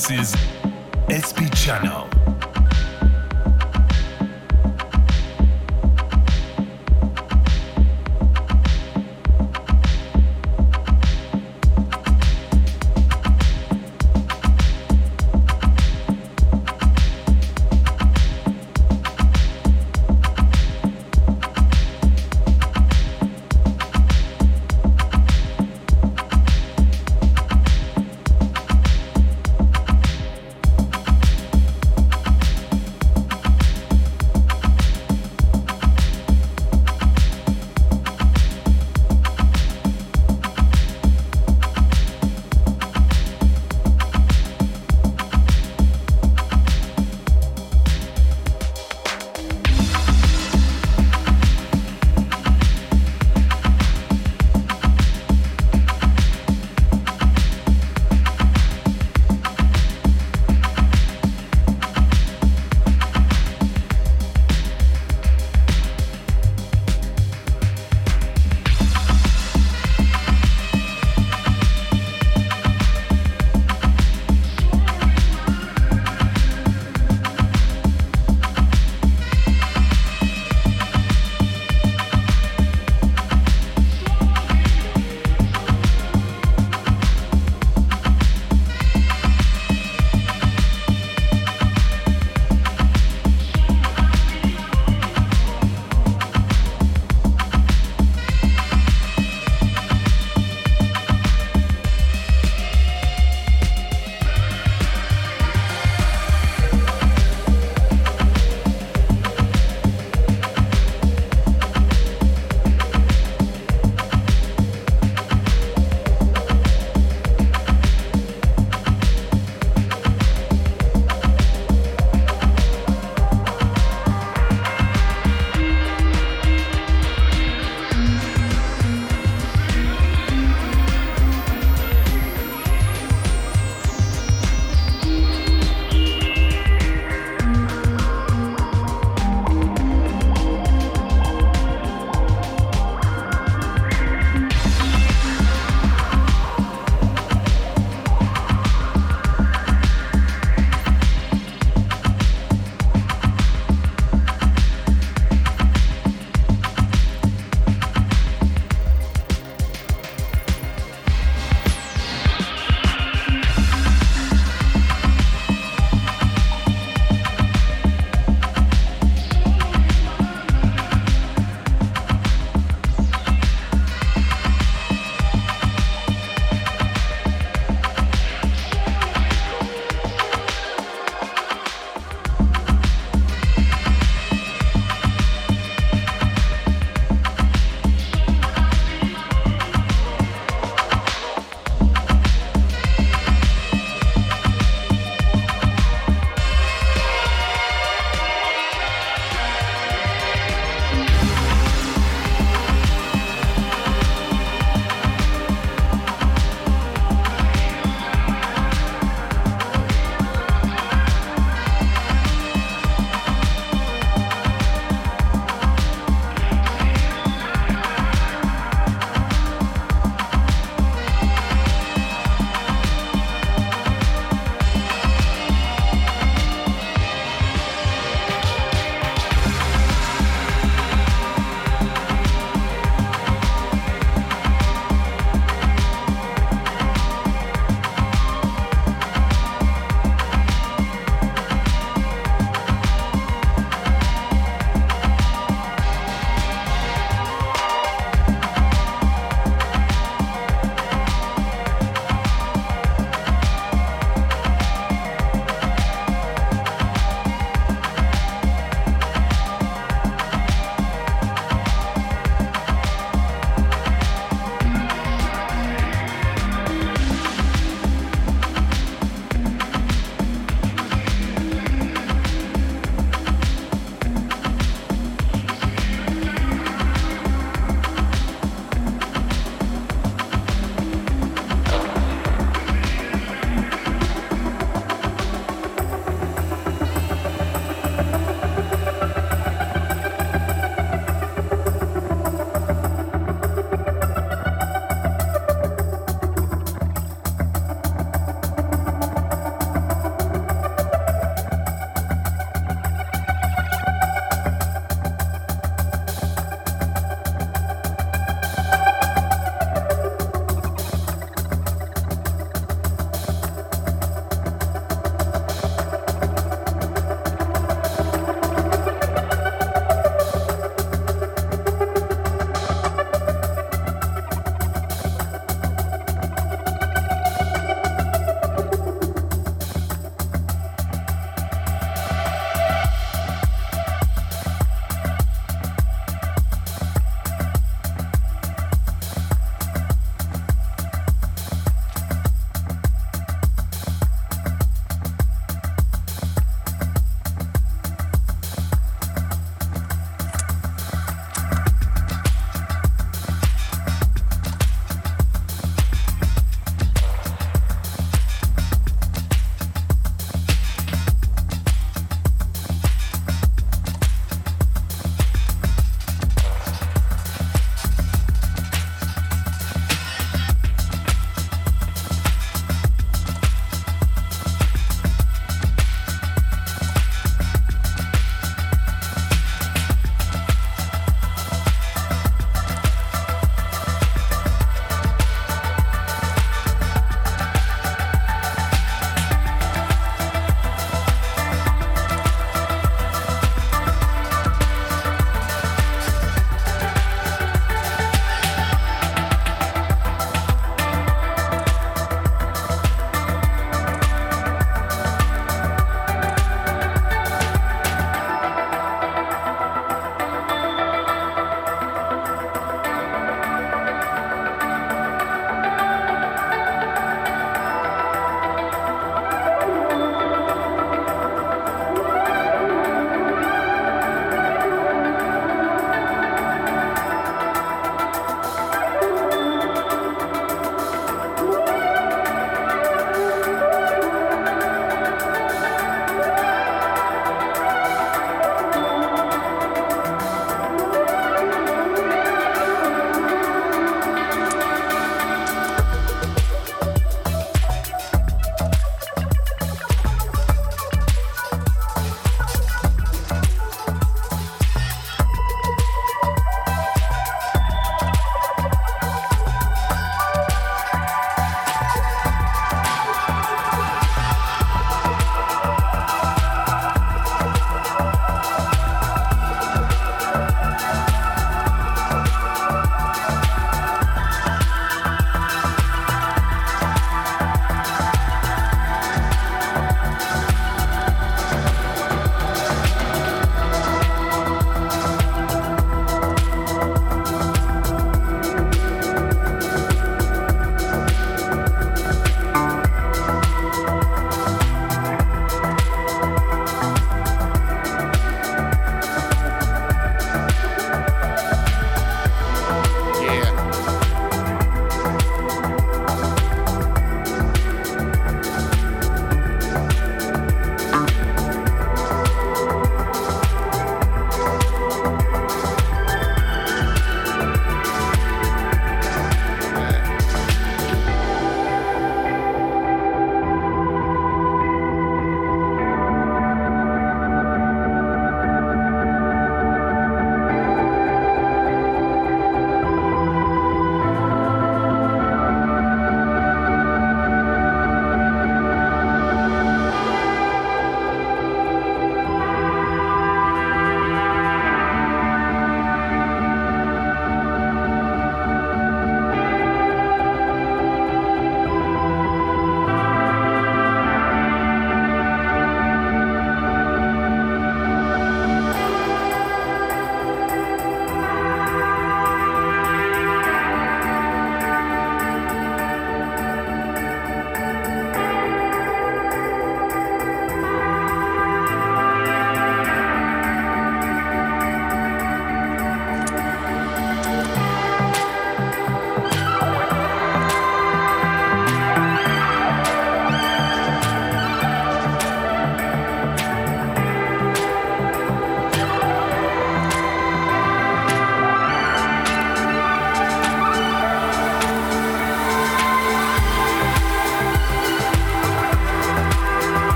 This is SP Channel.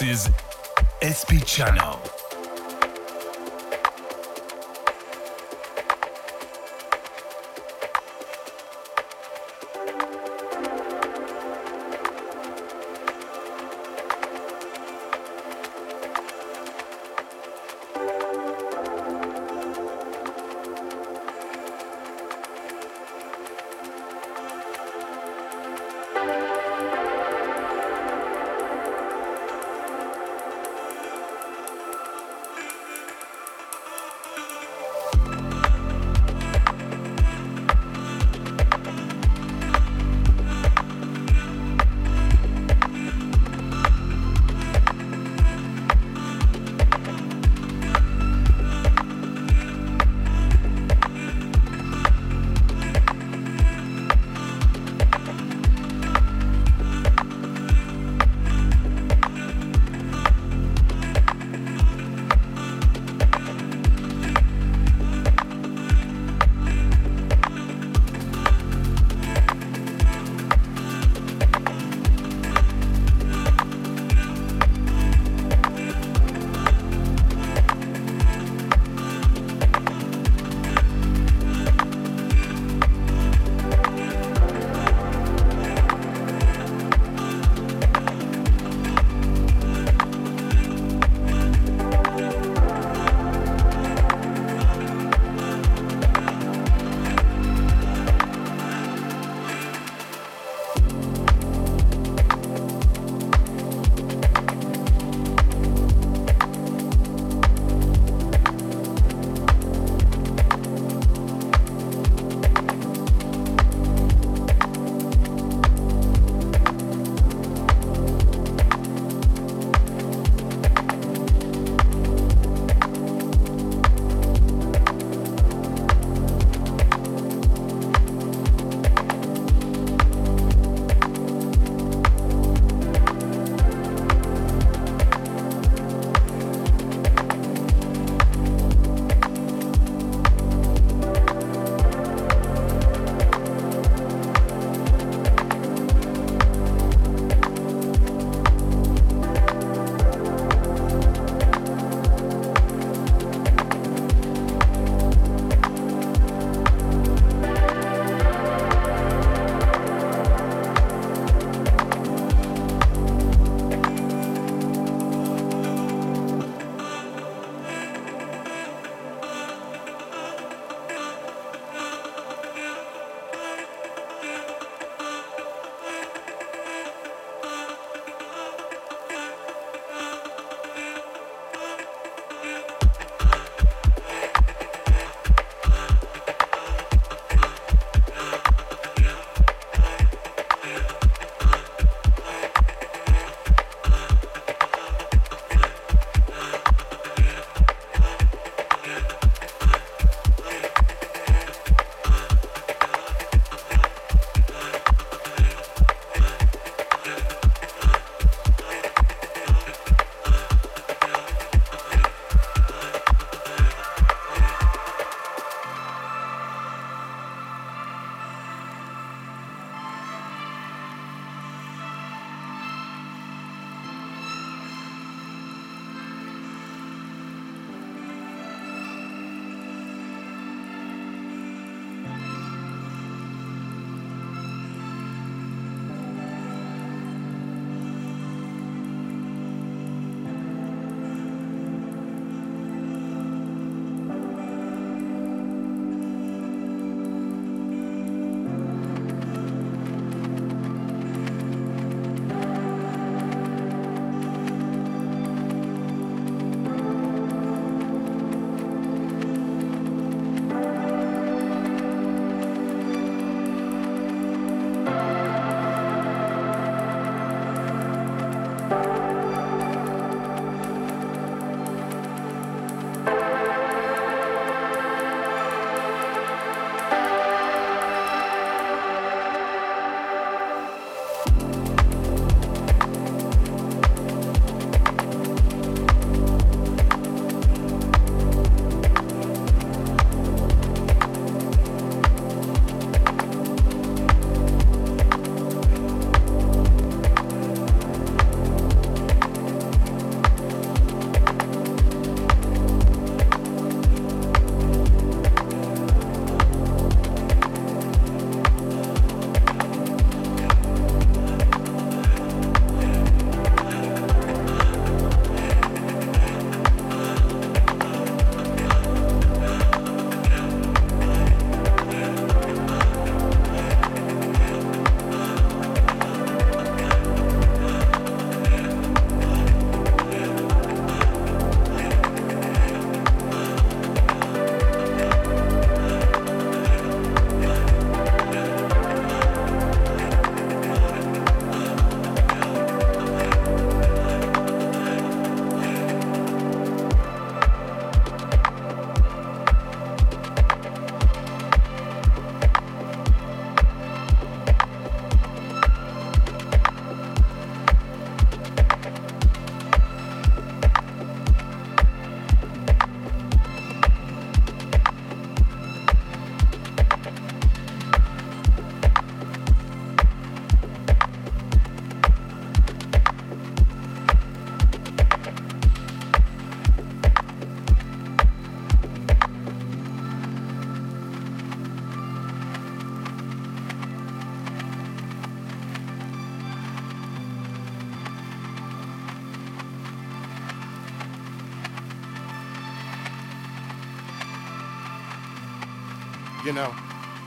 This is SP Channel.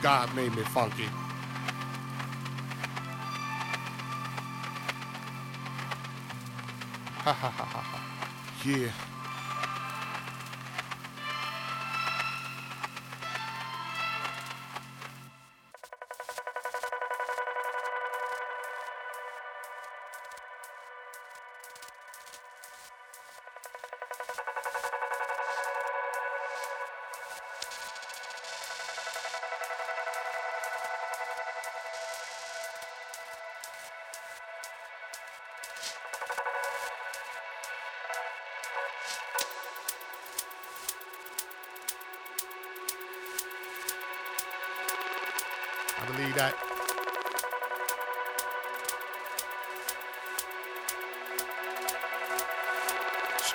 God made me funky. Ha ha ha ha ha. Yeah.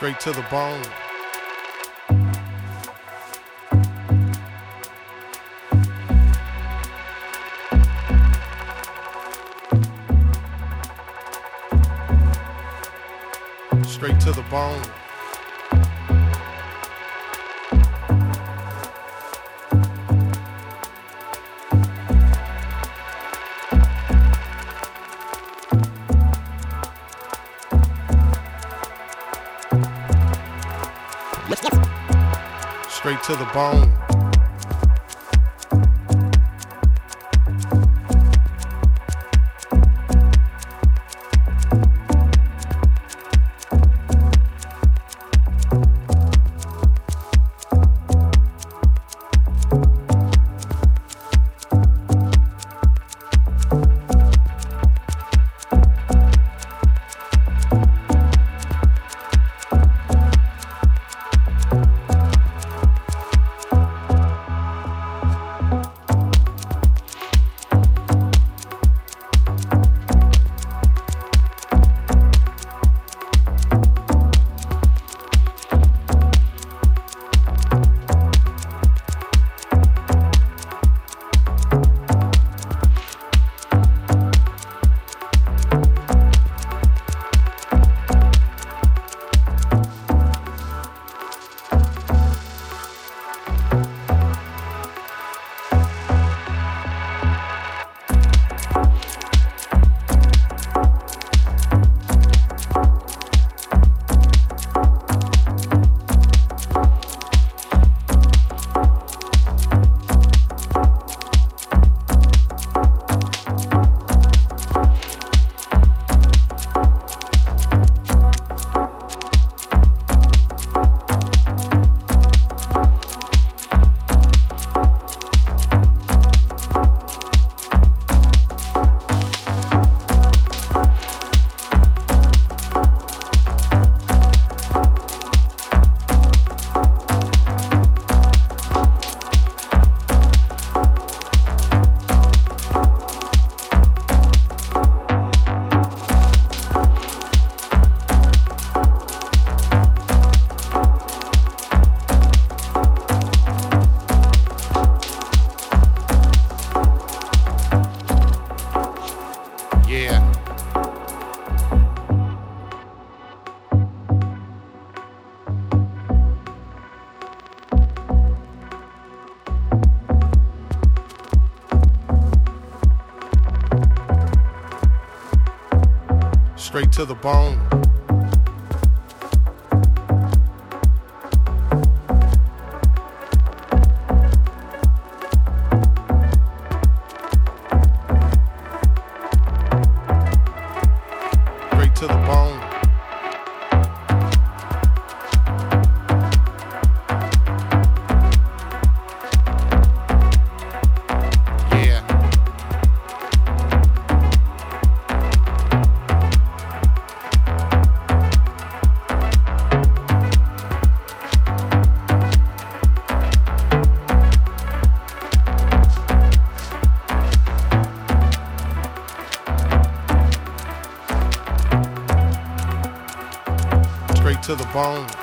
Straight to the bone. Straight to the bone. The bone. To the bone. Straight